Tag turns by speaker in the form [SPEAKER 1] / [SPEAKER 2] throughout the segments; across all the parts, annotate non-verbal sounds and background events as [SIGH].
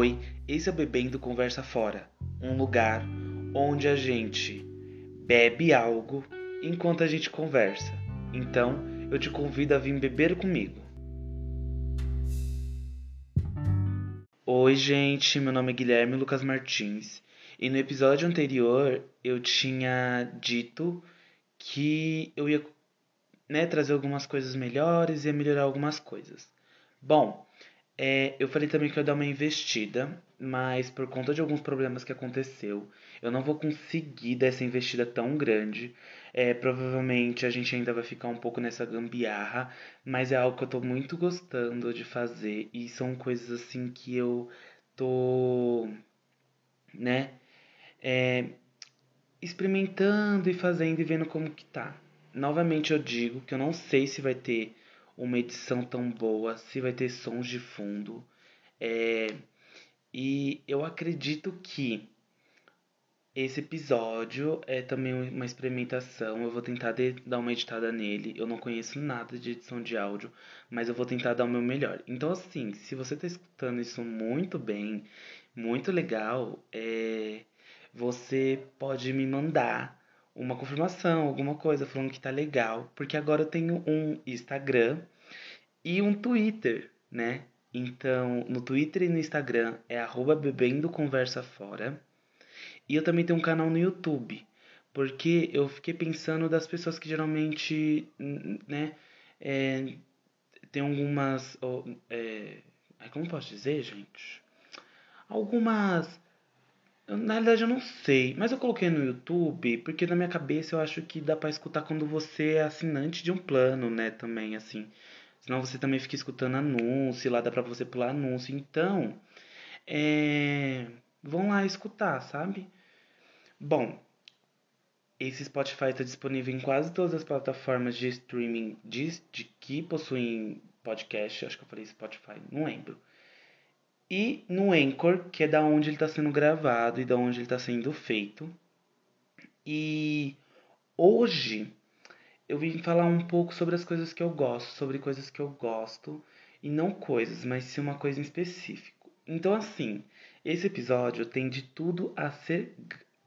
[SPEAKER 1] Oi, esse é o Bebendo Conversa Fora, um lugar onde a gente bebe algo enquanto a gente conversa. Então, eu te convido a vir beber comigo. Oi, gente, meu nome é Guilherme Lucas Martins e no episódio anterior eu tinha dito que eu ia né, trazer algumas coisas melhores e melhorar algumas coisas. Bom, é, eu falei também que eu ia dar uma investida, mas por conta de alguns problemas que aconteceu, eu não vou conseguir dar essa investida tão grande. É, provavelmente a gente ainda vai ficar um pouco nessa gambiarra, mas é algo que eu tô muito gostando de fazer e são coisas assim que eu tô, né, é, experimentando e fazendo e vendo como que tá. Novamente eu digo que eu não sei se vai ter uma edição tão boa, se vai ter sons de fundo. É, e eu acredito que esse episódio é também uma experimentação. Eu vou tentar dar uma editada nele. Eu não conheço nada de edição de áudio, mas eu vou tentar dar o meu melhor. Então, assim, se você está escutando isso muito bem, muito legal, é, você pode me mandar uma confirmação, alguma coisa falando que tá legal, porque agora eu tenho um Instagram e um Twitter, né? Então, no Twitter e no Instagram é arroba bebendo conversa fora. E eu também tenho um canal no YouTube, porque eu fiquei pensando das pessoas que geralmente, né, é, tem algumas, é, como posso dizer, gente? Algumas na realidade eu não sei, mas eu coloquei no YouTube porque na minha cabeça eu acho que dá para escutar quando você é assinante de um plano, né, também assim. Senão você também fica escutando anúncio, lá dá pra você pular anúncio. Então, é... vão lá escutar, sabe? Bom, esse Spotify está disponível em quase todas as plataformas de streaming de, de que possuem podcast. Acho que eu falei Spotify, não lembro. E no Anchor, que é da onde ele está sendo gravado e da onde ele está sendo feito. E hoje eu vim falar um pouco sobre as coisas que eu gosto, sobre coisas que eu gosto, e não coisas, mas sim uma coisa em específico. Então, assim, esse episódio tem de tudo a ser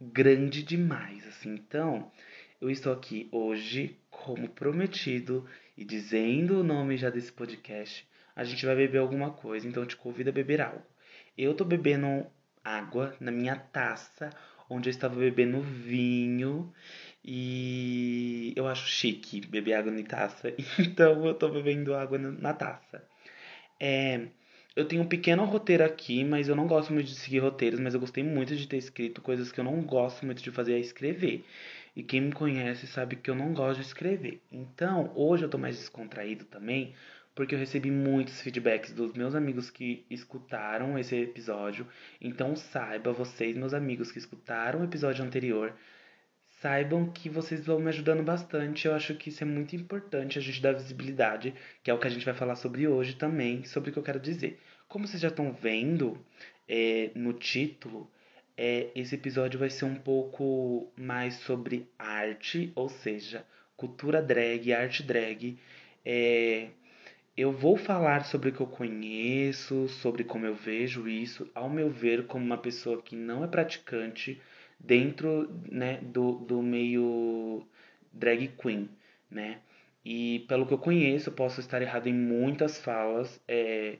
[SPEAKER 1] grande demais, assim. Então, eu estou aqui hoje, como prometido, e dizendo o nome já desse podcast, a gente vai beber alguma coisa, então te convido a beber algo. Eu tô bebendo água na minha taça, onde eu estava bebendo vinho, e eu acho chique beber água em taça, [LAUGHS] então eu tô bebendo água na taça. É, eu tenho um pequeno roteiro aqui, mas eu não gosto muito de seguir roteiros, mas eu gostei muito de ter escrito coisas que eu não gosto muito de fazer é escrever. E quem me conhece sabe que eu não gosto de escrever. Então, hoje eu tô mais descontraído também, porque eu recebi muitos feedbacks dos meus amigos que escutaram esse episódio. Então saiba, vocês, meus amigos que escutaram o episódio anterior, saibam que vocês vão me ajudando bastante. Eu acho que isso é muito importante, a gente dar visibilidade, que é o que a gente vai falar sobre hoje também, sobre o que eu quero dizer. Como vocês já estão vendo é, no título, é, esse episódio vai ser um pouco mais sobre arte, ou seja, cultura drag, arte drag. É, eu vou falar sobre o que eu conheço, sobre como eu vejo isso, ao meu ver, como uma pessoa que não é praticante dentro né, do, do meio drag queen, né? E pelo que eu conheço, posso estar errado em muitas falas, é,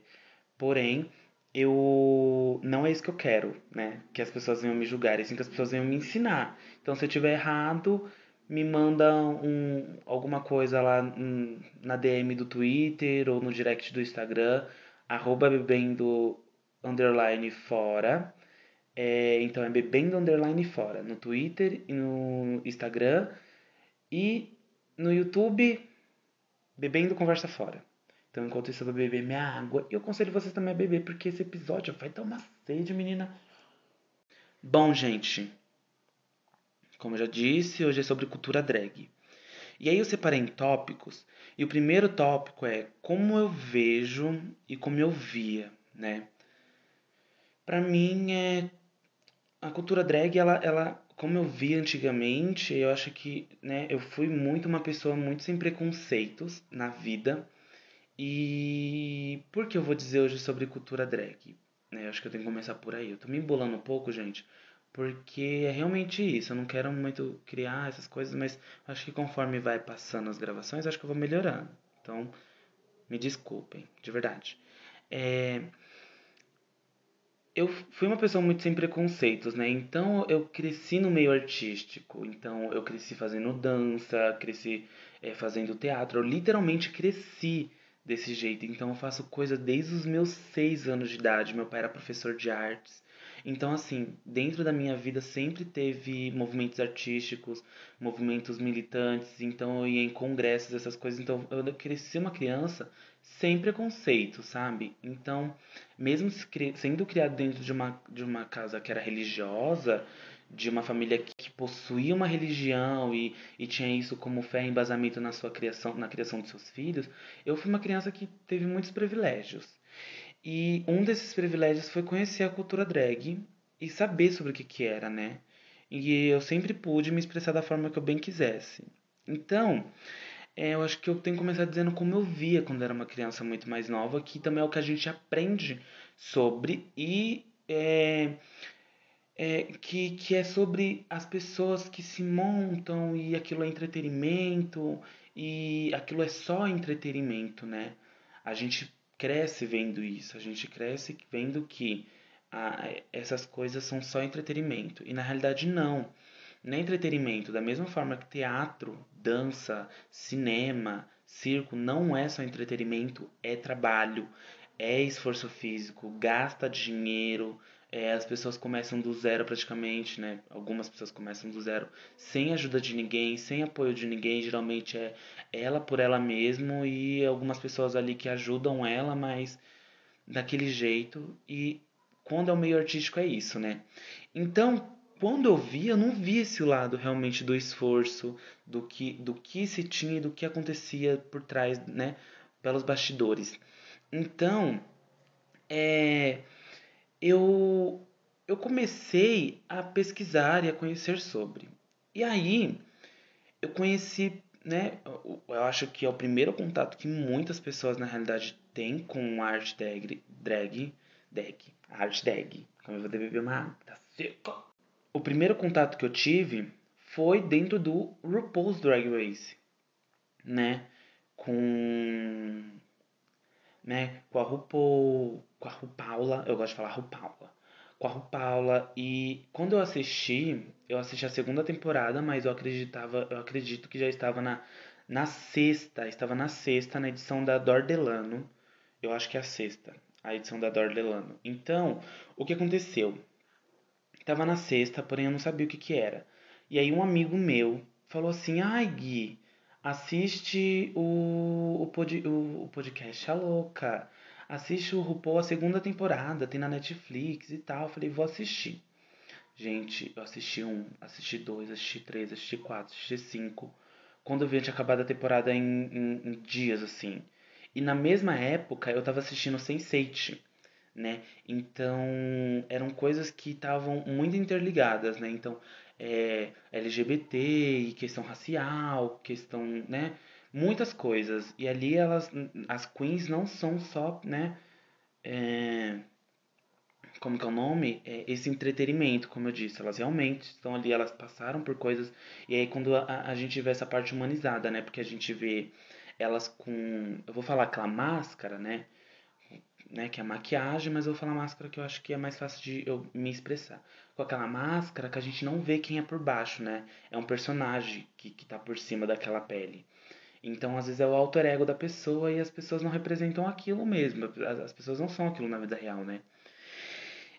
[SPEAKER 1] porém, eu não é isso que eu quero, né? Que as pessoas venham me julgar, é assim que as pessoas venham me ensinar. Então, se eu tiver errado, me manda um, alguma coisa lá na DM do Twitter ou no direct do Instagram, arroba bebendo underline fora. É, então é bebendo underline fora no Twitter e no Instagram e no YouTube bebendo conversa fora. Então enquanto isso eu vou beber minha água, eu aconselho vocês também a beber porque esse episódio vai dar uma sede, menina. Bom, gente, como eu já disse, hoje é sobre cultura drag. E aí eu separei em tópicos, e o primeiro tópico é como eu vejo e como eu via, né? Para mim é a cultura drag, ela, ela, como eu via antigamente, eu acho que, né, eu fui muito uma pessoa muito sem preconceitos na vida. E por que eu vou dizer hoje sobre cultura drag? né? Acho que eu tenho que começar por aí. Eu tô me embolando um pouco, gente, porque é realmente isso. Eu não quero muito criar essas coisas, mas acho que conforme vai passando as gravações, acho que eu vou melhorando. Então, me desculpem, de verdade. É... Eu fui uma pessoa muito sem preconceitos, né? Então eu cresci no meio artístico. Então eu cresci fazendo dança, cresci é, fazendo teatro. Eu literalmente cresci desse jeito. Então eu faço coisa desde os meus seis anos de idade. Meu pai era professor de artes. Então, assim, dentro da minha vida sempre teve movimentos artísticos, movimentos militantes. Então eu ia em congressos, essas coisas. Então eu cresci uma criança sem preconceito, sabe? Então, mesmo sendo criado dentro de uma, de uma casa que era religiosa, de uma família que possuía uma religião e, e tinha isso como fé e embasamento na sua criação, na criação de seus filhos, eu fui uma criança que teve muitos privilégios. E um desses privilégios foi conhecer a cultura drag e saber sobre o que, que era, né? E eu sempre pude me expressar da forma que eu bem quisesse. Então, é, eu acho que eu tenho que começar dizendo como eu via quando era uma criança muito mais nova, que também é o que a gente aprende sobre e é, é, que, que é sobre as pessoas que se montam e aquilo é entretenimento e aquilo é só entretenimento, né? A gente cresce vendo isso, a gente cresce vendo que a, essas coisas são só entretenimento. E na realidade não. Não é entretenimento. Da mesma forma que teatro, dança, cinema, circo não é só entretenimento, é trabalho, é esforço físico, gasta dinheiro, é, as pessoas começam do zero praticamente, né? Algumas pessoas começam do zero sem ajuda de ninguém, sem apoio de ninguém. Geralmente é ela por ela mesma e algumas pessoas ali que ajudam ela, mas daquele jeito. E quando é o meio artístico é isso, né? Então, quando eu vi, eu não vi esse lado realmente do esforço, do que, do que se tinha e do que acontecia por trás, né? Pelos bastidores. Então, é eu, eu comecei a pesquisar e a conhecer sobre. E aí, eu conheci, né? Eu acho que é o primeiro contato que muitas pessoas na realidade têm com a arte drag, drag, drag, arte drag. Como eu vou beber uma água, tá seca. O primeiro contato que eu tive foi dentro do RuPaul's Drag Race, né? Com né, com a RuPaul, com a RuPaula, eu gosto de falar RuPaula, com a RuPaula, e quando eu assisti, eu assisti a segunda temporada, mas eu acreditava, eu acredito que já estava na, na sexta, estava na sexta, na edição da Dordelano, eu acho que é a sexta, a edição da Dordelano. Então, o que aconteceu? Estava na sexta, porém eu não sabia o que que era. E aí um amigo meu falou assim, ai Gui, Assiste o, o, pod, o, o podcast A Louca. Assiste o RuPaul a segunda temporada, tem na Netflix e tal. Falei, vou assistir. Gente, eu assisti um, assisti dois, assisti três, assisti quatro, assisti cinco. Quando eu vi, eu tinha acabado a temporada em, em, em dias, assim. E na mesma época, eu tava assistindo Sense8, né? Então, eram coisas que estavam muito interligadas, né? Então, é, LGBT e questão racial, questão, né? Muitas coisas. E ali elas, as queens não são só, né? É, como que é o nome? É esse entretenimento, como eu disse. Elas realmente estão ali, elas passaram por coisas. E aí quando a, a gente vê essa parte humanizada, né? Porque a gente vê elas com. Eu vou falar aquela máscara, né? né, que é a maquiagem, mas eu vou falar máscara que eu acho que é mais fácil de eu me expressar. Com aquela máscara que a gente não vê quem é por baixo, né? É um personagem que, que tá por cima daquela pele. Então, às vezes é o alter ego da pessoa e as pessoas não representam aquilo mesmo. As pessoas não são aquilo na vida real, né?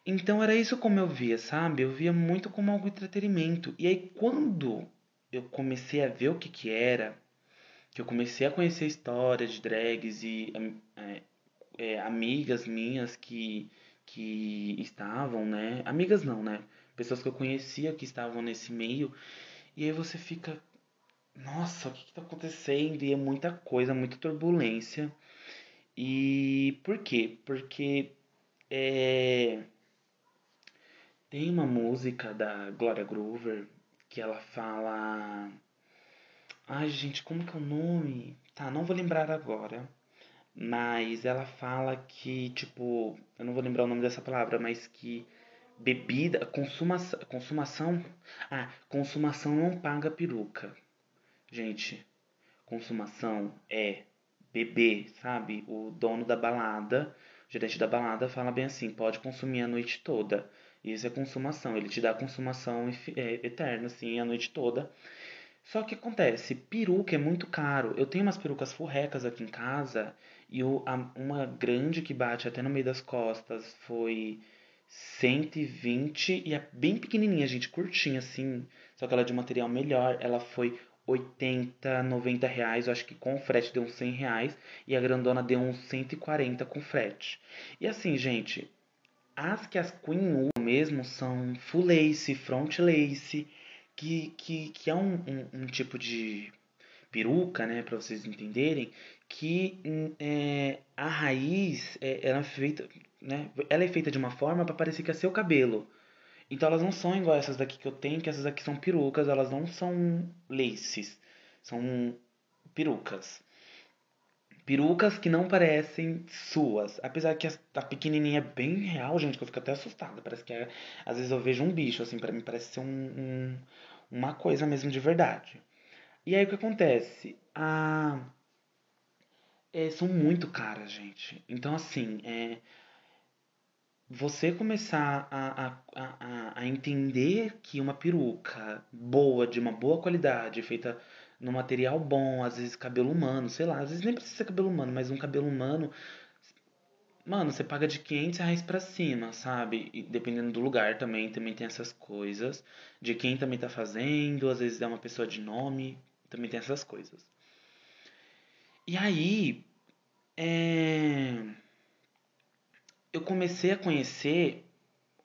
[SPEAKER 1] Então era isso como eu via, sabe? Eu via muito como algo entretenimento. E aí quando eu comecei a ver o que que era, que eu comecei a conhecer a história de drags e é, é, amigas minhas que, que estavam, né? Amigas não, né? Pessoas que eu conhecia que estavam nesse meio. E aí você fica, nossa, o que está acontecendo? E é muita coisa, muita turbulência. E por quê? Porque é, tem uma música da Gloria Groover que ela fala. Ai, gente, como que é o nome? Tá, não vou lembrar agora. mas ela fala que, tipo, eu não vou lembrar o nome dessa palavra, mas que bebida, consumação, consumação, ah, consumação não paga peruca. Gente, consumação é beber, sabe? O dono da balada, o gerente da balada fala bem assim, pode consumir a noite toda. Isso é consumação, ele te dá consumação é, eterna, assim, a noite toda. Só que acontece, peruca é muito caro. Eu tenho umas perucas furrecas aqui em casa e uma grande que bate até no meio das costas foi 120 e é bem pequenininha, gente, curtinha assim. Só que ela é de material melhor. Ela foi 80, 90 reais, eu acho que com frete deu uns 100 reais. E a grandona deu uns 140 com frete. E assim, gente, as que as Queen mesmo são full lace, front lace, que, que, que é um, um, um tipo de peruca, né, para vocês entenderem, que é, a raiz é, ela é feita, né, ela é feita de uma forma para parecer que é seu cabelo. Então elas não são igual essas daqui que eu tenho, que essas aqui são perucas, elas não são laces, são perucas. Perucas que não parecem suas. Apesar que a, pequenininha é bem real, gente, que eu fico até assustada. Parece que é, às vezes eu vejo um bicho, assim, para mim parece ser um, um, uma coisa mesmo de verdade. E aí o que acontece? A... É, são muito caras, gente. Então, assim, é, você começar a, a, a, a entender que uma peruca boa, de uma boa qualidade, feita no material bom, às vezes cabelo humano, sei lá, às vezes nem precisa ser cabelo humano, mas um cabelo humano, mano, você paga de 500 reais pra cima, sabe? E dependendo do lugar também, também tem essas coisas, de quem também tá fazendo, às vezes é uma pessoa de nome, também tem essas coisas. E aí, é... eu comecei a conhecer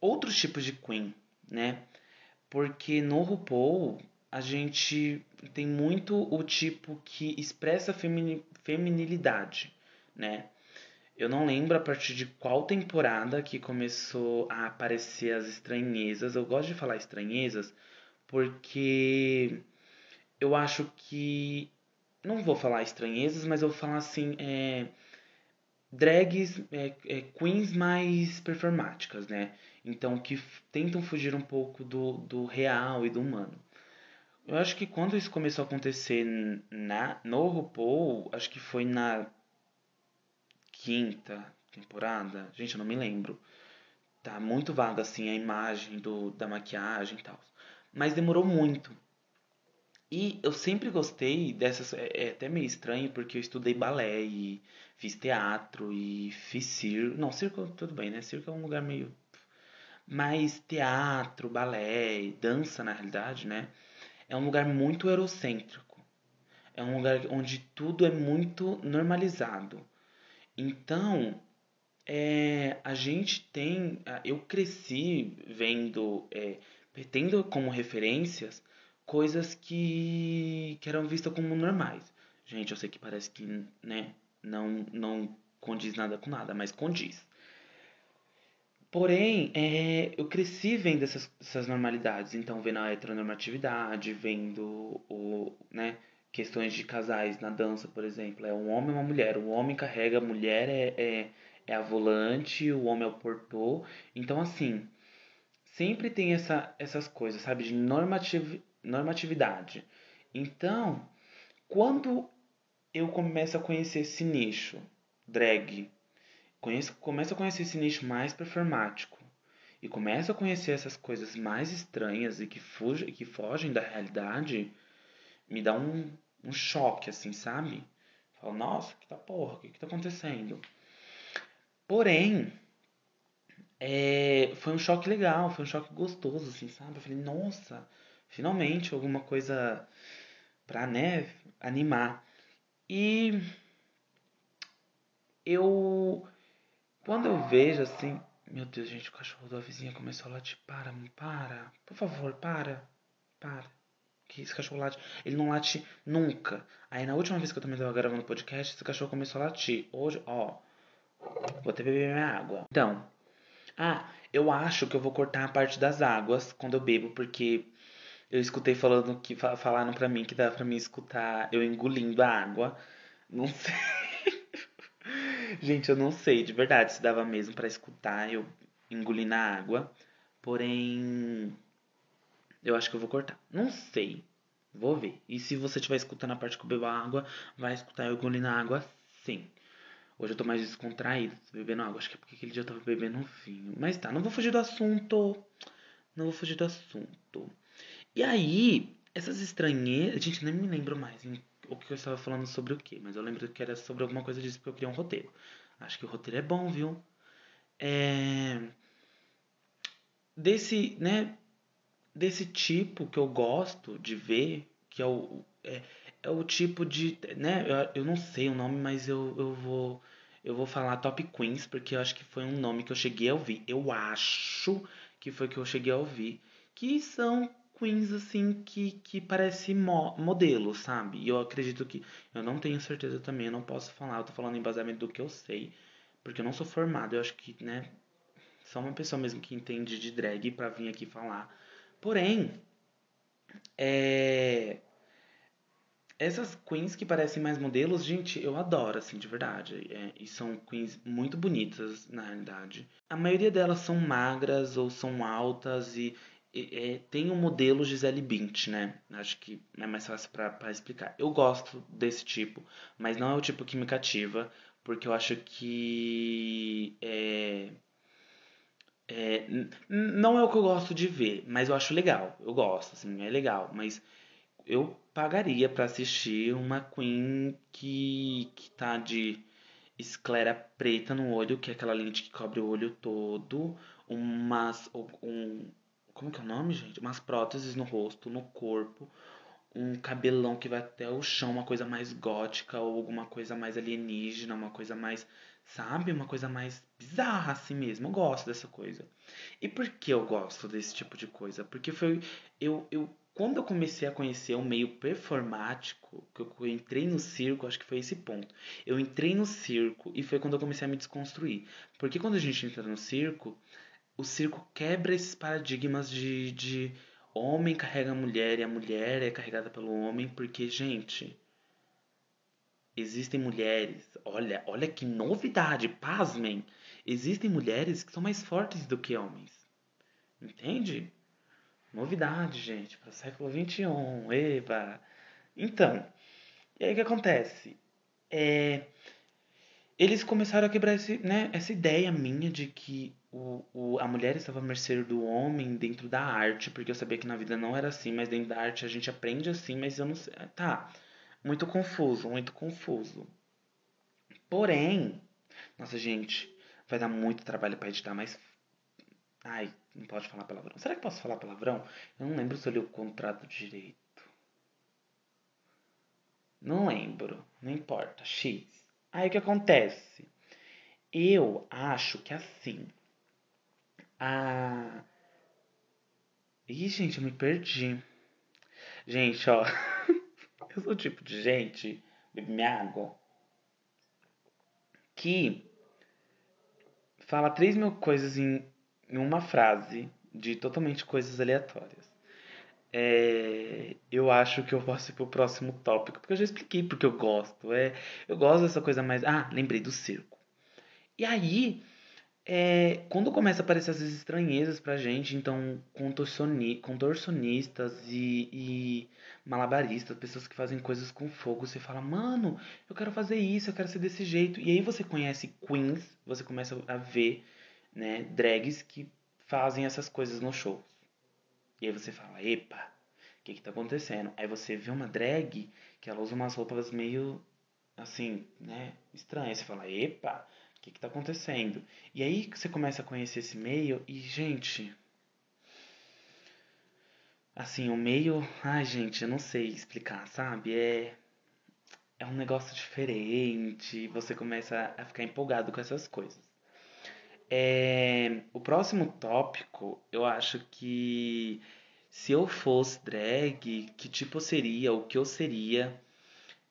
[SPEAKER 1] outros tipos de Queen, né? Porque no RuPaul a gente tem muito o tipo que expressa femini, feminilidade, né? Eu não lembro a partir de qual temporada que começou a aparecer as estranhezas. Eu gosto de falar estranhezas porque eu acho que. Não vou falar estranhezas, mas eu vou falar assim. É, drags, é, é, queens mais performáticas, né? Então, que tentam fugir um pouco do, do real e do humano. Eu acho que quando isso começou a acontecer na, no RuPaul, acho que foi na quinta temporada. Gente, eu não me lembro. Tá muito vaga assim a imagem do, da maquiagem e tal. Mas demorou muito. E eu sempre gostei dessas. É, é, até meio estranho porque eu estudei balé e fiz teatro e fiz circo. Não, circo tudo bem, né? Circo é um lugar meio. Mas teatro, balé, dança na realidade, né? É um lugar muito eurocêntrico. É um lugar onde tudo é muito normalizado. Então, é, a gente tem. Eu cresci vendo, é, tendo como referências coisas que, que eram vistas como normais. Gente, eu sei que parece que né, não, não condiz nada com nada, mas condiz. Porém, é, eu cresci vendo essas, essas normalidades, então vendo a heteronormatividade, vendo o, né, questões de casais na dança, por exemplo. É um homem e uma mulher. O homem carrega, a mulher é, é, é a volante, o homem é o portor. Então, assim, sempre tem essa, essas coisas, sabe, de normativ, normatividade. Então, quando eu começo a conhecer esse nicho, drag, conheço, começo a conhecer esse nicho mais performático e começo a conhecer essas coisas mais estranhas e que, fuge, que fogem da realidade, me dá um, um choque, assim, sabe? Falo, nossa, que tá porra, o que, que tá acontecendo? Porém, é, foi um choque legal, foi um choque gostoso, assim, sabe? Eu falei, nossa, finalmente alguma coisa pra, né, animar. E eu, quando eu vejo assim, meu Deus, gente, o cachorro da vizinha começou a latir. Para, para, por favor, para, para. Que esse cachorro late. Ele não late nunca. Aí na última vez que eu também tava gravando podcast, esse cachorro começou a latir. Hoje, ó. Vou até beber minha água. Então. Ah, eu acho que eu vou cortar a parte das águas quando eu bebo, porque eu escutei falando que falaram para mim que dá para mim escutar eu engolindo a água. Não [LAUGHS] sei. Gente, eu não sei de verdade se dava mesmo pra escutar eu engolir na água. Porém, eu acho que eu vou cortar. Não sei. Vou ver. E se você estiver escutando a parte que eu bebo água, vai escutar eu engolindo na água sim. Hoje eu tô mais descontraído, bebendo água. Acho que é porque aquele dia eu tava bebendo um vinho. Mas tá, não vou fugir do assunto. Não vou fugir do assunto. E aí, essas estranhezas. Gente, nem me lembro mais o que eu estava falando sobre o que. Mas eu lembro que era sobre alguma coisa disso porque eu queria um roteiro. Acho que o roteiro é bom, viu? É. Desse, né? Desse tipo que eu gosto de ver, que é o. É, é o tipo de. né? Eu, eu não sei o nome, mas eu, eu vou. Eu vou falar Top Queens, porque eu acho que foi um nome que eu cheguei a ouvir. Eu acho que foi que eu cheguei a ouvir. Que são queens, assim, que, que parece mo modelo, sabe? E eu acredito que. Eu não tenho certeza também, eu não posso falar. Eu tô falando em baseamento do que eu sei. Porque eu não sou formado, eu acho que, né? Só uma pessoa mesmo que entende de drag pra vir aqui falar. Porém, é essas queens que parecem mais modelos, gente, eu adoro, assim, de verdade. É, e são queens muito bonitas, na realidade. A maioria delas são magras ou são altas e é, tem um modelo Gisele Bint, né? Acho que é mais fácil para explicar. Eu gosto desse tipo, mas não é o tipo que me cativa, porque eu acho que é, é, não é o que eu gosto de ver, mas eu acho legal. Eu gosto, assim, é legal. Mas eu pagaria para assistir uma Queen que, que tá de esclera preta no olho, que é aquela lente que cobre o olho todo, umas um como que é o nome, gente? Umas próteses no rosto, no corpo, um cabelão que vai até o chão, uma coisa mais gótica ou alguma coisa mais alienígena, uma coisa mais, sabe, uma coisa mais bizarra assim mesmo. Eu gosto dessa coisa. E por que eu gosto desse tipo de coisa? Porque foi eu eu quando eu comecei a conhecer o meio performático, que eu entrei no circo, acho que foi esse ponto. Eu entrei no circo e foi quando eu comecei a me desconstruir. Porque quando a gente entra no circo, o circo quebra esses paradigmas de, de homem carrega a mulher e a mulher é carregada pelo homem, porque, gente, existem mulheres, olha, olha que novidade, pasmem, existem mulheres que são mais fortes do que homens. Entende? Novidade, gente, para o século XXI. Eba! Então, e aí o que acontece? É, eles começaram a quebrar esse, né, essa ideia minha de que o, o, a mulher estava à mercê do homem dentro da arte, porque eu sabia que na vida não era assim, mas dentro da arte a gente aprende assim, mas eu não sei. Tá, muito confuso, muito confuso. Porém, nossa gente, vai dar muito trabalho para editar, mas Ai, não pode falar palavrão. Será que posso falar palavrão? Eu não lembro se eu li o contrato direito. Não lembro. Não importa. X. Aí o que acontece? Eu acho que assim. A. Ih, gente, eu me perdi. Gente, ó. [LAUGHS] eu sou o tipo de gente. Bebe minha água. Que fala 3 mil coisas em em uma frase de totalmente coisas aleatórias. É, eu acho que eu posso ir pro próximo tópico, porque eu já expliquei porque eu gosto. É, eu gosto dessa coisa mais. Ah, lembrei do circo. E aí, é, quando começa a aparecer essas estranhezas pra gente, então contorcionistas e, e, malabaristas, pessoas que fazem coisas com fogo, você fala, mano, eu quero fazer isso, eu quero ser desse jeito. E aí você conhece queens, você começa a ver né, drags que fazem essas coisas no show. E aí você fala, epa, o que que tá acontecendo? Aí você vê uma drag que ela usa umas roupas meio assim, né, estranhas. Você fala, epa, que que tá acontecendo? E aí você começa a conhecer esse meio e, gente, assim, o meio, ai, gente, eu não sei explicar, sabe? É é um negócio diferente, você começa a ficar empolgado com essas coisas. É, o próximo tópico, eu acho que se eu fosse drag, que tipo seria, o que eu seria,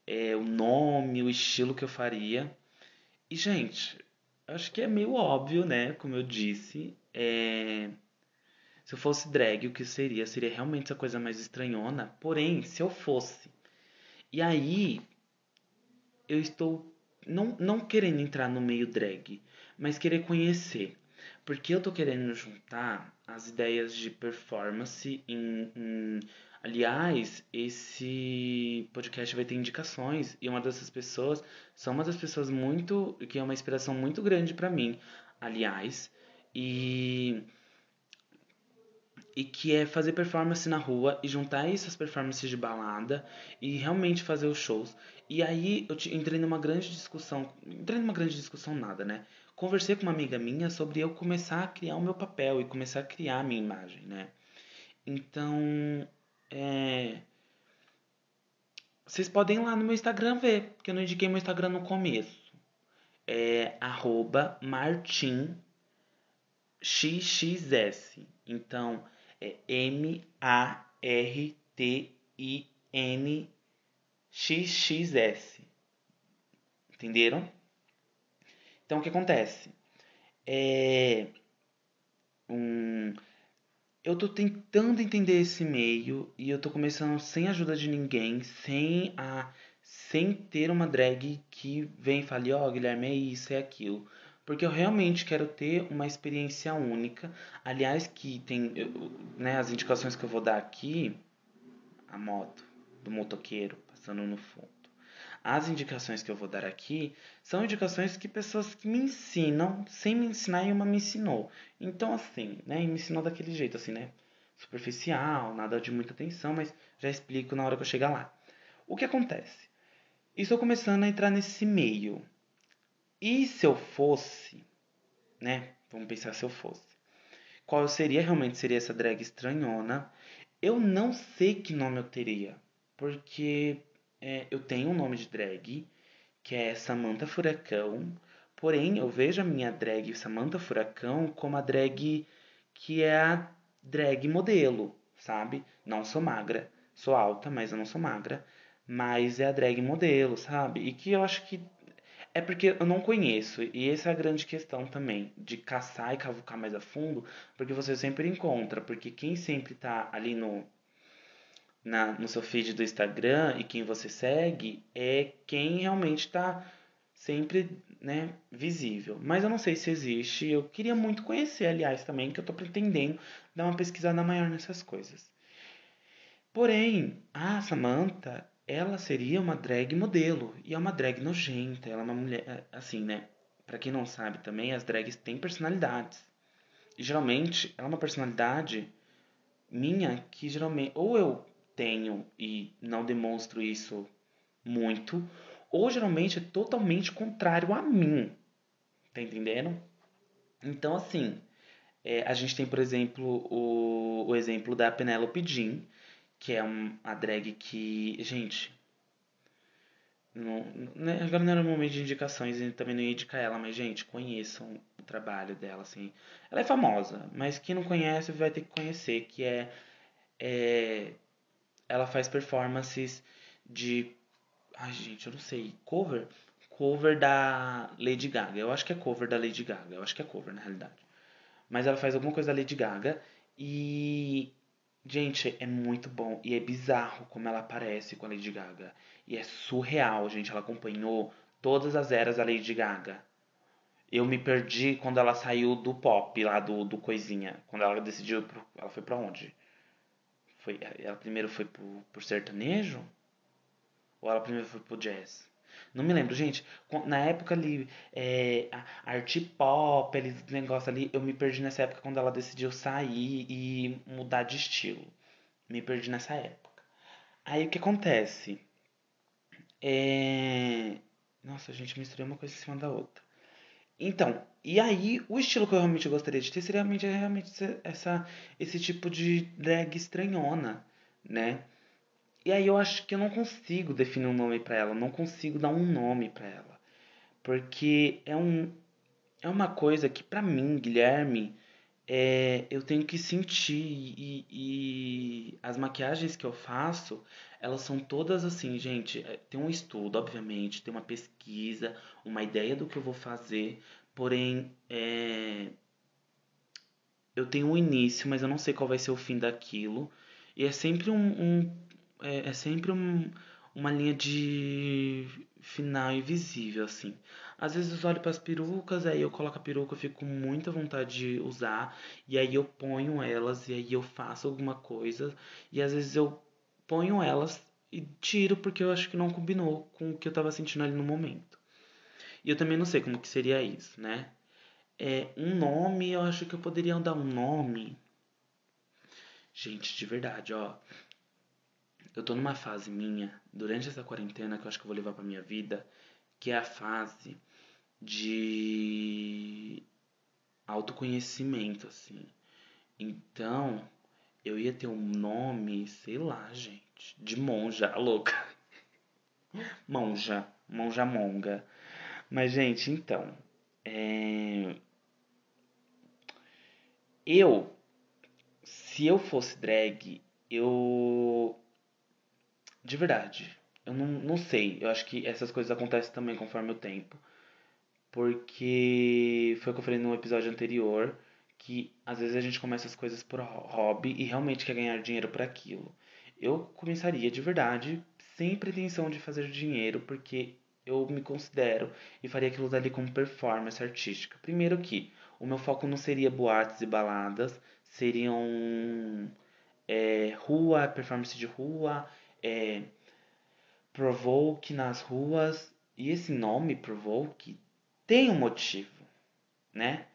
[SPEAKER 1] é, o nome, o estilo que eu faria. E, gente, acho que é meio óbvio, né? Como eu disse. É, se eu fosse drag, o que seria? Seria realmente essa coisa mais estranhona. Porém, se eu fosse. E aí, eu estou não, não querendo entrar no meio drag, mas querer conhecer. Porque eu tô querendo juntar as ideias de performance em, em Aliás, esse podcast vai ter indicações e uma dessas pessoas são uma das pessoas muito que é uma inspiração muito grande para mim, aliás, e e que é fazer performance na rua e juntar essas performances de balada e realmente fazer os shows. E aí eu entrei numa grande discussão, entrei numa grande discussão nada, né? Conversei com uma amiga minha sobre eu começar a criar o meu papel e começar a criar a minha imagem, né? Então, é... Vocês podem ir lá no meu Instagram ver, porque eu não indiquei meu Instagram no começo. É arroba martinxxs. Então, é M-A-R-T-I-N-X-X-S. Entenderam? Então, o que acontece? É... Um eu tô tentando entender esse meio e eu tô começando sem ajuda de ninguém, sem a sem ter uma drag que vem e fale, ó, oh, Guilherme, é isso, é aquilo. Porque eu realmente quero ter uma experiência única. Aliás, que tem, né, as indicações que eu vou dar aqui, a moto do motoqueiro passando no fundo. As indicações que eu vou dar aqui são indicações que pessoas que me ensinam, sem me ensinar, e uma me ensinou. Então, assim, né? E me ensinou daquele jeito, assim, né? Superficial, nada de muita atenção, mas já explico na hora que eu chegar lá. O que acontece? Estou começando a entrar nesse meio. E se eu fosse, né? Vamos pensar se eu fosse. Qual seria realmente seria essa drag estranhona? Eu não sei que nome eu teria. Porque é, eu tenho um nome de drag, que é Samantha Furacão. Porém, eu vejo a minha drag Samantha Furacão como a drag que é a drag modelo, sabe? Não sou magra. Sou alta, mas eu não sou magra. Mas é a drag modelo, sabe? E que eu acho que é porque eu não conheço, e essa é a grande questão também, de caçar e cavucar mais a fundo, porque você sempre encontra, porque quem sempre tá ali no, na, no seu feed do Instagram e quem você segue é quem realmente está sempre né, visível. Mas eu não sei se existe. Eu queria muito conhecer, aliás, também, que eu estou pretendendo dar uma pesquisada maior nessas coisas. Porém, a Samantha, ela seria uma drag modelo. E é uma drag nojenta. Ela é uma mulher. Assim, né? Pra quem não sabe também, as drags têm personalidades. E geralmente, ela é uma personalidade minha que geralmente. Ou eu tenho e não demonstro isso muito, ou geralmente é totalmente contrário a mim. Tá entendendo? Então, assim, é, a gente tem, por exemplo, o, o exemplo da Penelope Jean, que é um, a drag que, gente, não, né, agora não era o momento de indicações e também não ia indicar ela, mas, gente, conheçam o trabalho dela, assim. Ela é famosa, mas quem não conhece vai ter que conhecer, que é, é ela faz performances de. Ai, gente, eu não sei. Cover? Cover da Lady Gaga. Eu acho que é cover da Lady Gaga. Eu acho que é cover, na realidade. Mas ela faz alguma coisa da Lady Gaga. E. Gente, é muito bom. E é bizarro como ela aparece com a Lady Gaga. E é surreal, gente. Ela acompanhou todas as eras da Lady Gaga. Eu me perdi quando ela saiu do pop, lá do, do Coisinha. Quando ela decidiu. Ela foi pra onde? Foi, ela primeiro foi pro, pro sertanejo? Ou ela primeiro foi pro jazz? Não me lembro, gente. Na época ali, é, art pop, aqueles negócios ali, eu me perdi nessa época quando ela decidiu sair e mudar de estilo. Me perdi nessa época. Aí o que acontece? É... Nossa, gente, misturei uma coisa em cima da outra. Então, e aí, o estilo que eu realmente gostaria de ter seria realmente, realmente essa, esse tipo de drag estranhona, né? E aí eu acho que eu não consigo definir um nome para ela, não consigo dar um nome para ela. Porque é, um, é uma coisa que para mim, Guilherme, é, eu tenho que sentir e, e as maquiagens que eu faço, elas são todas assim, gente, é, tem um estudo, obviamente, tem uma pesquisa, uma ideia do que eu vou fazer, Porém, é... eu tenho um início, mas eu não sei qual vai ser o fim daquilo. E é sempre um, um é, é, sempre um, uma linha de final invisível, assim. Às vezes eu olho para as perucas, aí eu coloco a peruca, eu fico com muita vontade de usar, e aí eu ponho elas, e aí eu faço alguma coisa, e às vezes eu ponho elas e tiro porque eu acho que não combinou com o que eu tava sentindo ali no momento. E eu também não sei como que seria isso, né? É, um nome, eu acho que eu poderia dar um nome. Gente, de verdade, ó. Eu tô numa fase minha, durante essa quarentena, que eu acho que eu vou levar pra minha vida, que é a fase de autoconhecimento, assim. Então, eu ia ter um nome, sei lá, gente, de monja, louca. Monja, monja monga. Mas, gente, então, é... eu, se eu fosse drag, eu de verdade. Eu não, não sei. Eu acho que essas coisas acontecem também conforme o tempo. Porque foi o que eu falei no episódio anterior. Que às vezes a gente começa as coisas por hobby e realmente quer ganhar dinheiro por aquilo. Eu começaria de verdade, sem pretensão de fazer dinheiro, porque eu me considero e faria aquilo dali como performance artística. Primeiro que o meu foco não seria boates e baladas, seriam é, rua, performance de rua, é, Provoke nas ruas. E esse nome, Provoke, tem um motivo, né?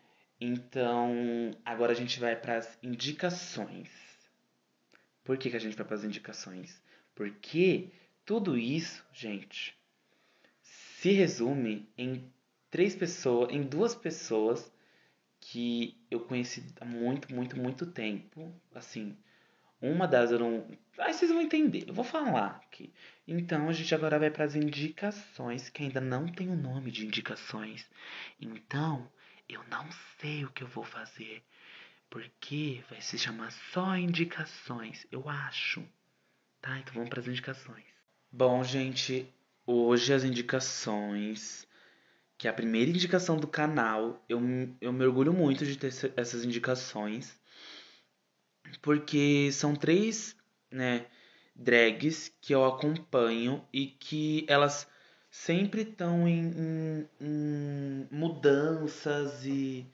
[SPEAKER 1] Então, agora a gente vai para as indicações. Por que, que a gente vai para as indicações? Porque tudo isso, gente, se resume em três pessoas, em duas pessoas que eu conheci há muito, muito, muito tempo. Assim, uma das eu não. Aí vocês vão entender. Eu vou falar aqui. Então a gente agora vai para as indicações, que ainda não tem o nome de indicações. Então eu não sei o que eu vou fazer. Porque vai se chamar só indicações, eu acho. Tá? Então vamos para as indicações. Bom, gente, hoje as indicações. Que é a primeira indicação do canal. Eu, eu me orgulho muito de ter essas indicações porque são três, né, drags que eu acompanho e que elas sempre estão em, em, em, mudanças e,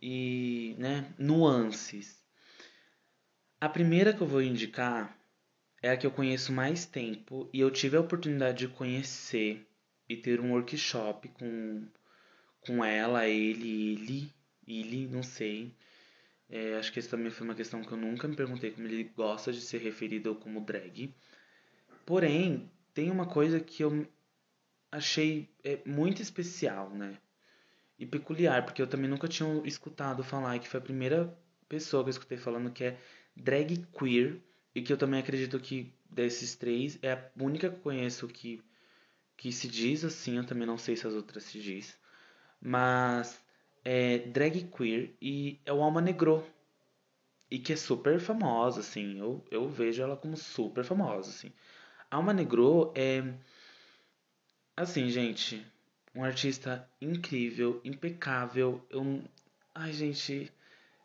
[SPEAKER 1] e né, nuances. A primeira que eu vou indicar é a que eu conheço mais tempo e eu tive a oportunidade de conhecer e ter um workshop com, com ela, ele, ele, ele, não sei. É, acho que essa também foi uma questão que eu nunca me perguntei como ele gosta de ser referido como drag. Porém, tem uma coisa que eu achei é, muito especial, né? E peculiar, porque eu também nunca tinha escutado falar, e que foi a primeira pessoa que eu escutei falando que é drag queer, e que eu também acredito que desses três é a única que eu conheço que, que se diz assim, eu também não sei se as outras se diz. Mas é drag queer e é o Alma Negro. E que é super famosa, assim. Eu, eu vejo ela como super famosa, assim. Alma Negro é. Assim, gente. Um artista incrível, impecável. Eu. Ai, gente.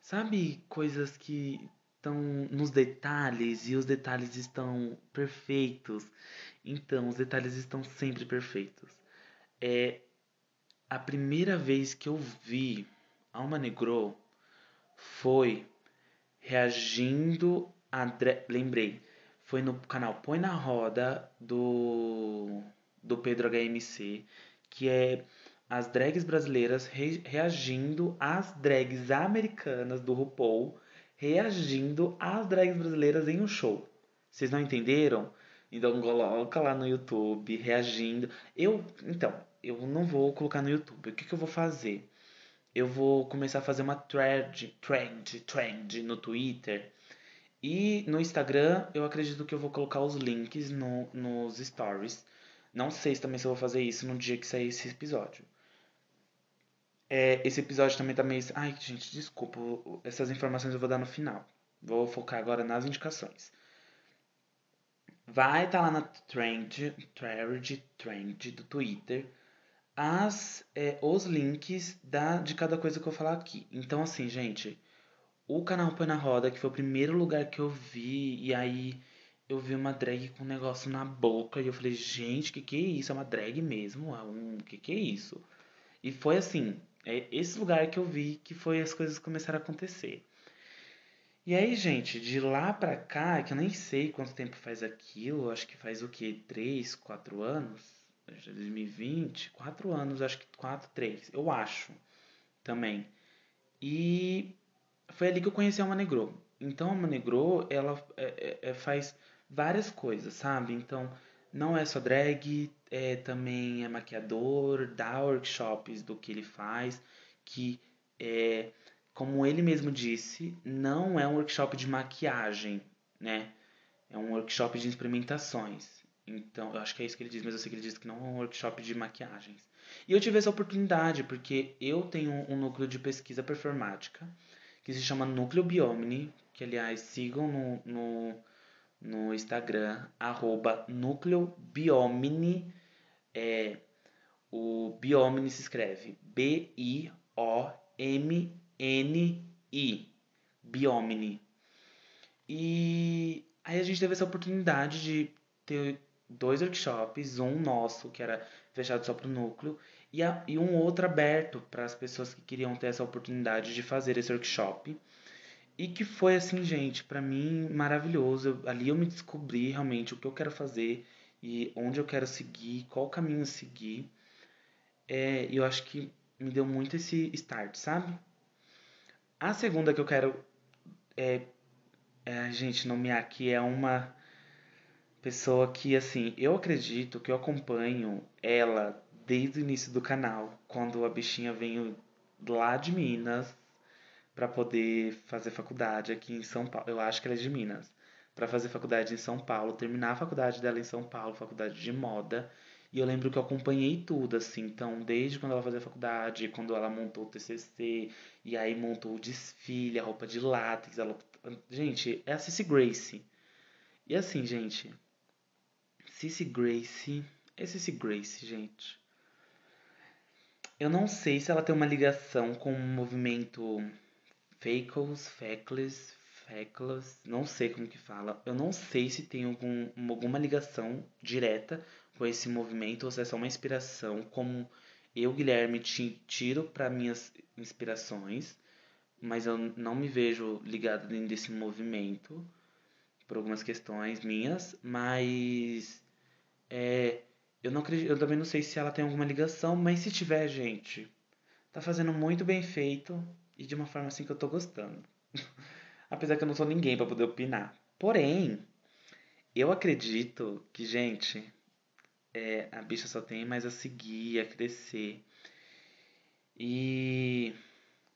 [SPEAKER 1] Sabe coisas que estão nos detalhes e os detalhes estão perfeitos? Então, os detalhes estão sempre perfeitos. É a primeira vez que eu vi Alma Negro foi reagindo a. Lembrei, foi no canal Põe na Roda do, do Pedro HMC, que é as drags brasileiras re, reagindo às drags americanas do RuPaul, reagindo às drags brasileiras em um show. Vocês não entenderam? Então coloca lá no YouTube, reagindo. Eu, então, eu não vou colocar no YouTube. O que, que eu vou fazer? Eu vou começar a fazer uma thread, trend, trend no Twitter. E no Instagram, eu acredito que eu vou colocar os links no, nos stories. Não sei se também se eu vou fazer isso no dia que sair esse episódio. É, esse episódio também tá meio. Ai, gente, desculpa. Essas informações eu vou dar no final. Vou focar agora nas indicações. Vai estar tá lá na trend, thread, trend do Twitter as, é, os links da, de cada coisa que eu falar aqui. Então, assim, gente, o canal Põe na Roda, que foi o primeiro lugar que eu vi, e aí eu vi uma drag com um negócio na boca e eu falei, gente, que que é isso? É uma drag mesmo? É um, que que é isso? E foi assim, é esse lugar que eu vi que foi as coisas começaram a acontecer. E aí, gente, de lá pra cá, que eu nem sei quanto tempo faz aquilo, acho que faz o quê? 3, 4 anos? 2020? 4 anos, acho que 4, 3, eu acho também. E foi ali que eu conheci a Manegro. Então a Manegro, ela é, é, é, faz várias coisas, sabe? Então não é só drag, é, também é maquiador, dá workshops do que ele faz, que é como ele mesmo disse, não é um workshop de maquiagem, né? É um workshop de experimentações. Então, eu acho que é isso que ele diz, mas eu sei que ele diz que não é um workshop de maquiagens. E eu tive essa oportunidade porque eu tenho um núcleo de pesquisa performática que se chama Núcleo Biomini, que aliás sigam no, no, no Instagram, arroba. É, o Biomini se escreve B-I-O-M N-I, Biomini. E aí a gente teve essa oportunidade de ter dois workshops, um nosso, que era fechado só para o núcleo, e, a, e um outro aberto para as pessoas que queriam ter essa oportunidade de fazer esse workshop. E que foi assim, gente, para mim maravilhoso. Eu, ali eu me descobri realmente o que eu quero fazer e onde eu quero seguir, qual caminho seguir. É, eu acho que me deu muito esse start, sabe? A segunda que eu quero é, é, gente nomear aqui é uma pessoa que, assim, eu acredito que eu acompanho ela desde o início do canal, quando a bichinha veio lá de Minas para poder fazer faculdade aqui em São Paulo. Eu acho que ela é de Minas. Para fazer faculdade em São Paulo, terminar a faculdade dela em São Paulo, faculdade de moda. E eu lembro que eu acompanhei tudo, assim. Então, desde quando ela fazia faculdade, quando ela montou o TCC, e aí montou o desfile, a roupa de látex. Ela... Gente, é a Cici Grace. E assim, gente. Cici Grace. É Cici Grace, gente. Eu não sei se ela tem uma ligação com o movimento Facels, Feckless, Feckless, não sei como que fala. Eu não sei se tem algum, alguma ligação direta com esse movimento ou se é só uma inspiração, como eu, Guilherme, tiro para minhas inspirações, mas eu não me vejo ligado dentro desse movimento por algumas questões minhas, mas é, eu não acredito, eu também não sei se ela tem alguma ligação, mas se tiver, gente, tá fazendo muito bem feito e de uma forma assim que eu tô gostando. [LAUGHS] Apesar que eu não sou ninguém para poder opinar. Porém, eu acredito que, gente, é, a bicha só tem mais a seguir, a crescer. E,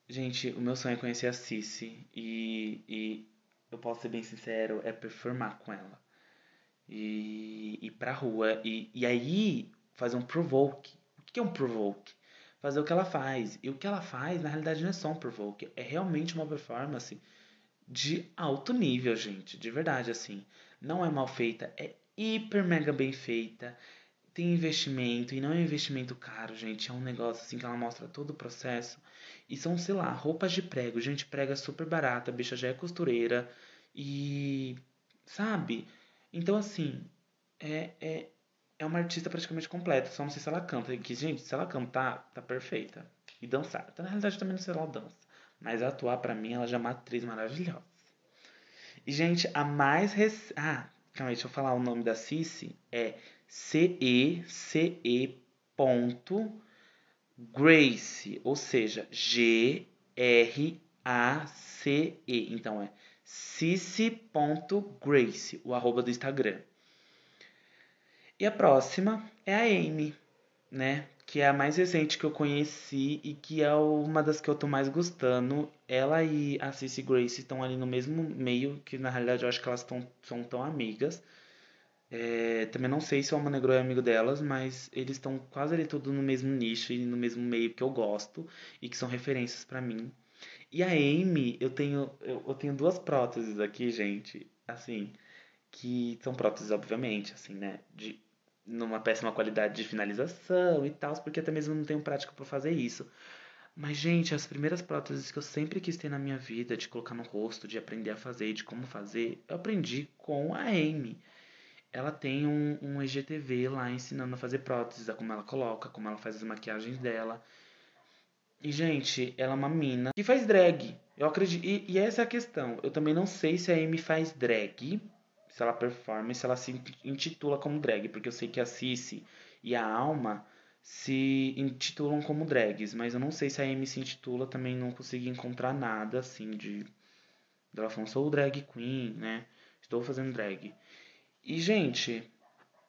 [SPEAKER 1] gente, o meu sonho é conhecer a Cici. E, e eu posso ser bem sincero, é performar com ela. E ir pra rua. E, e aí, fazer um provoke. O que é um provoke? Fazer o que ela faz. E o que ela faz, na realidade, não é só um provoke. É realmente uma performance de alto nível, gente. De verdade, assim. Não é mal feita, é hiper mega bem feita tem investimento e não é um investimento caro, gente. É um negócio assim que ela mostra todo o processo. E são, sei lá, roupas de prego. Gente, prega super barata, a bicha já é costureira. E. Sabe? Então, assim. É, é, é uma artista praticamente completa. Só não sei se ela canta. Que, gente, se ela cantar, tá perfeita. E dançar. Então, na realidade, também não sei se ela dança. Mas atuar, para mim, ela já é uma atriz maravilhosa. E, gente, a mais recente. Ah, calma aí, deixa eu falar o nome da Cici. É C-E-C-E ponto Grace, ou seja, G-R-A-C-E. Então é cici.grace, o arroba do Instagram. E a próxima é a Amy, né? Que é a mais recente que eu conheci e que é uma das que eu tô mais gostando. Ela e a Cici Grace estão ali no mesmo meio, que na realidade eu acho que elas tão, são tão amigas. É, também não sei se o Alma é amigo delas, mas eles estão quase ali tudo no mesmo nicho e no mesmo meio que eu gosto e que são referências para mim. E a Amy, eu tenho, eu, eu, tenho duas próteses aqui, gente, assim, que são próteses, obviamente, assim, né, de numa péssima qualidade de finalização e tal, porque até mesmo não tenho prática para fazer isso. Mas, gente, as primeiras próteses que eu sempre quis ter na minha vida, de colocar no rosto, de aprender a fazer, de como fazer, eu aprendi com a Amy. Ela tem um, um EGTV lá ensinando a fazer próteses, a como ela coloca, como ela faz as maquiagens dela. E, gente, ela é uma mina que faz drag. Eu acredito. E, e essa é a questão. Eu também não sei se a Amy faz drag, se ela performa, se ela se intitula como drag, porque eu sei que a Cici e a Alma se intitulam como drags, mas eu não sei se a Amy se intitula, também não consegui encontrar nada assim de. Ela falando, sou drag queen, né? Estou fazendo drag. E, gente,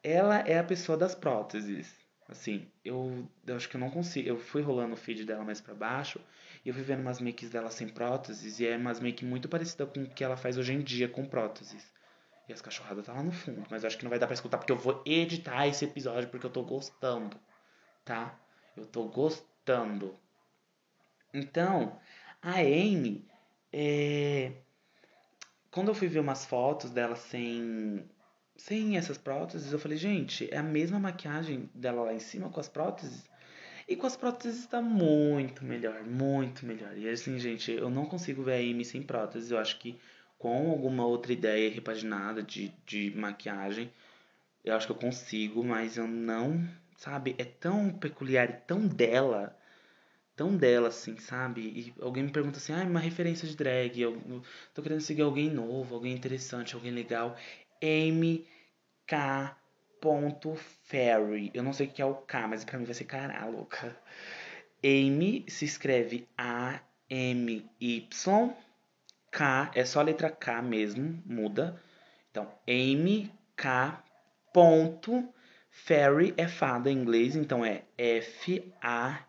[SPEAKER 1] ela é a pessoa das próteses. Assim, eu, eu acho que eu não consigo. Eu fui rolando o feed dela mais para baixo e eu fui vendo umas makes dela sem próteses e é umas make muito parecida com o que ela faz hoje em dia com próteses. E as cachorradas tá lá no fundo, mas eu acho que não vai dar pra escutar porque eu vou editar esse episódio porque eu tô gostando tá? Eu tô gostando. Então, a Amy, é... quando eu fui ver umas fotos dela sem, sem essas próteses, eu falei, gente, é a mesma maquiagem dela lá em cima com as próteses? E com as próteses está muito melhor, muito melhor. E assim, gente, eu não consigo ver a Amy sem próteses. Eu acho que com alguma outra ideia repaginada de, de maquiagem, eu acho que eu consigo, mas eu não sabe? É tão peculiar e tão dela, tão dela, assim, sabe? E alguém me pergunta assim, ah, uma referência de drag, eu tô querendo seguir alguém novo, alguém interessante, alguém legal. Amy K. Ferry. Eu não sei o que é o K, mas pra mim vai ser cará, louca. Amy se escreve A-M-Y. K é só a letra K mesmo, muda. Então, Amy K. Fairy é fada em inglês, então é F-A-I-R-Y.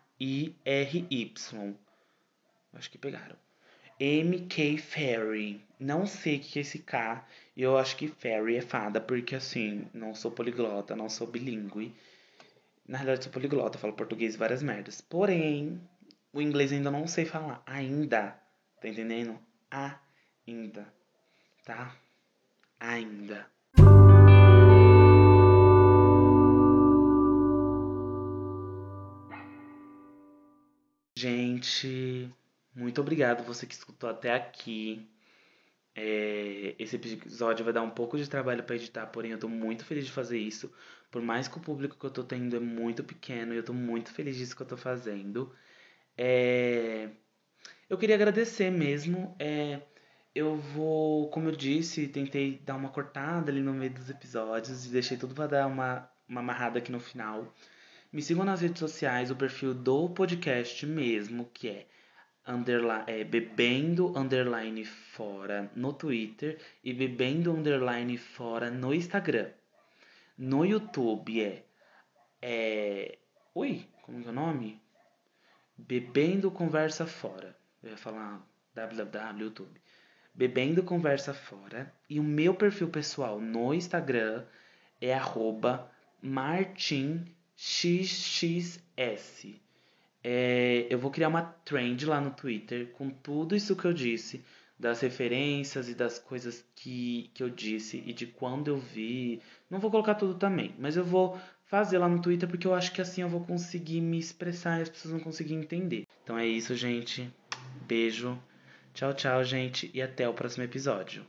[SPEAKER 1] Acho que pegaram. M.K. Fairy. Não sei o que é esse K. Eu acho que Fairy é fada, porque assim, não sou poliglota, não sou bilíngue. Na realidade, sou poliglota, falo português e várias merdas. Porém, o inglês ainda não sei falar. Ainda. Tá entendendo? Ainda. Tá? Ainda. Gente, muito obrigado você que escutou até aqui. É, esse episódio vai dar um pouco de trabalho para editar, porém eu tô muito feliz de fazer isso. Por mais que o público que eu tô tendo é muito pequeno, eu tô muito feliz disso que eu tô fazendo. É, eu queria agradecer mesmo. É, eu vou, como eu disse, tentei dar uma cortada ali no meio dos episódios e deixei tudo para dar uma, uma amarrada aqui no final. Me sigam nas redes sociais, o perfil do podcast mesmo, que é, underline, é bebendo underline fora no Twitter e bebendo underline fora no Instagram. No YouTube é, é ui, como é o nome? Bebendo Conversa Fora. Eu ia falar www YouTube. Bebendo Conversa Fora. E o meu perfil pessoal no Instagram é arroba martin XXS. É, eu vou criar uma trend lá no Twitter com tudo isso que eu disse, das referências e das coisas que, que eu disse e de quando eu vi. Não vou colocar tudo também, mas eu vou fazer lá no Twitter porque eu acho que assim eu vou conseguir me expressar e as pessoas vão conseguir entender. Então é isso, gente. Beijo. Tchau, tchau, gente, e até o próximo episódio.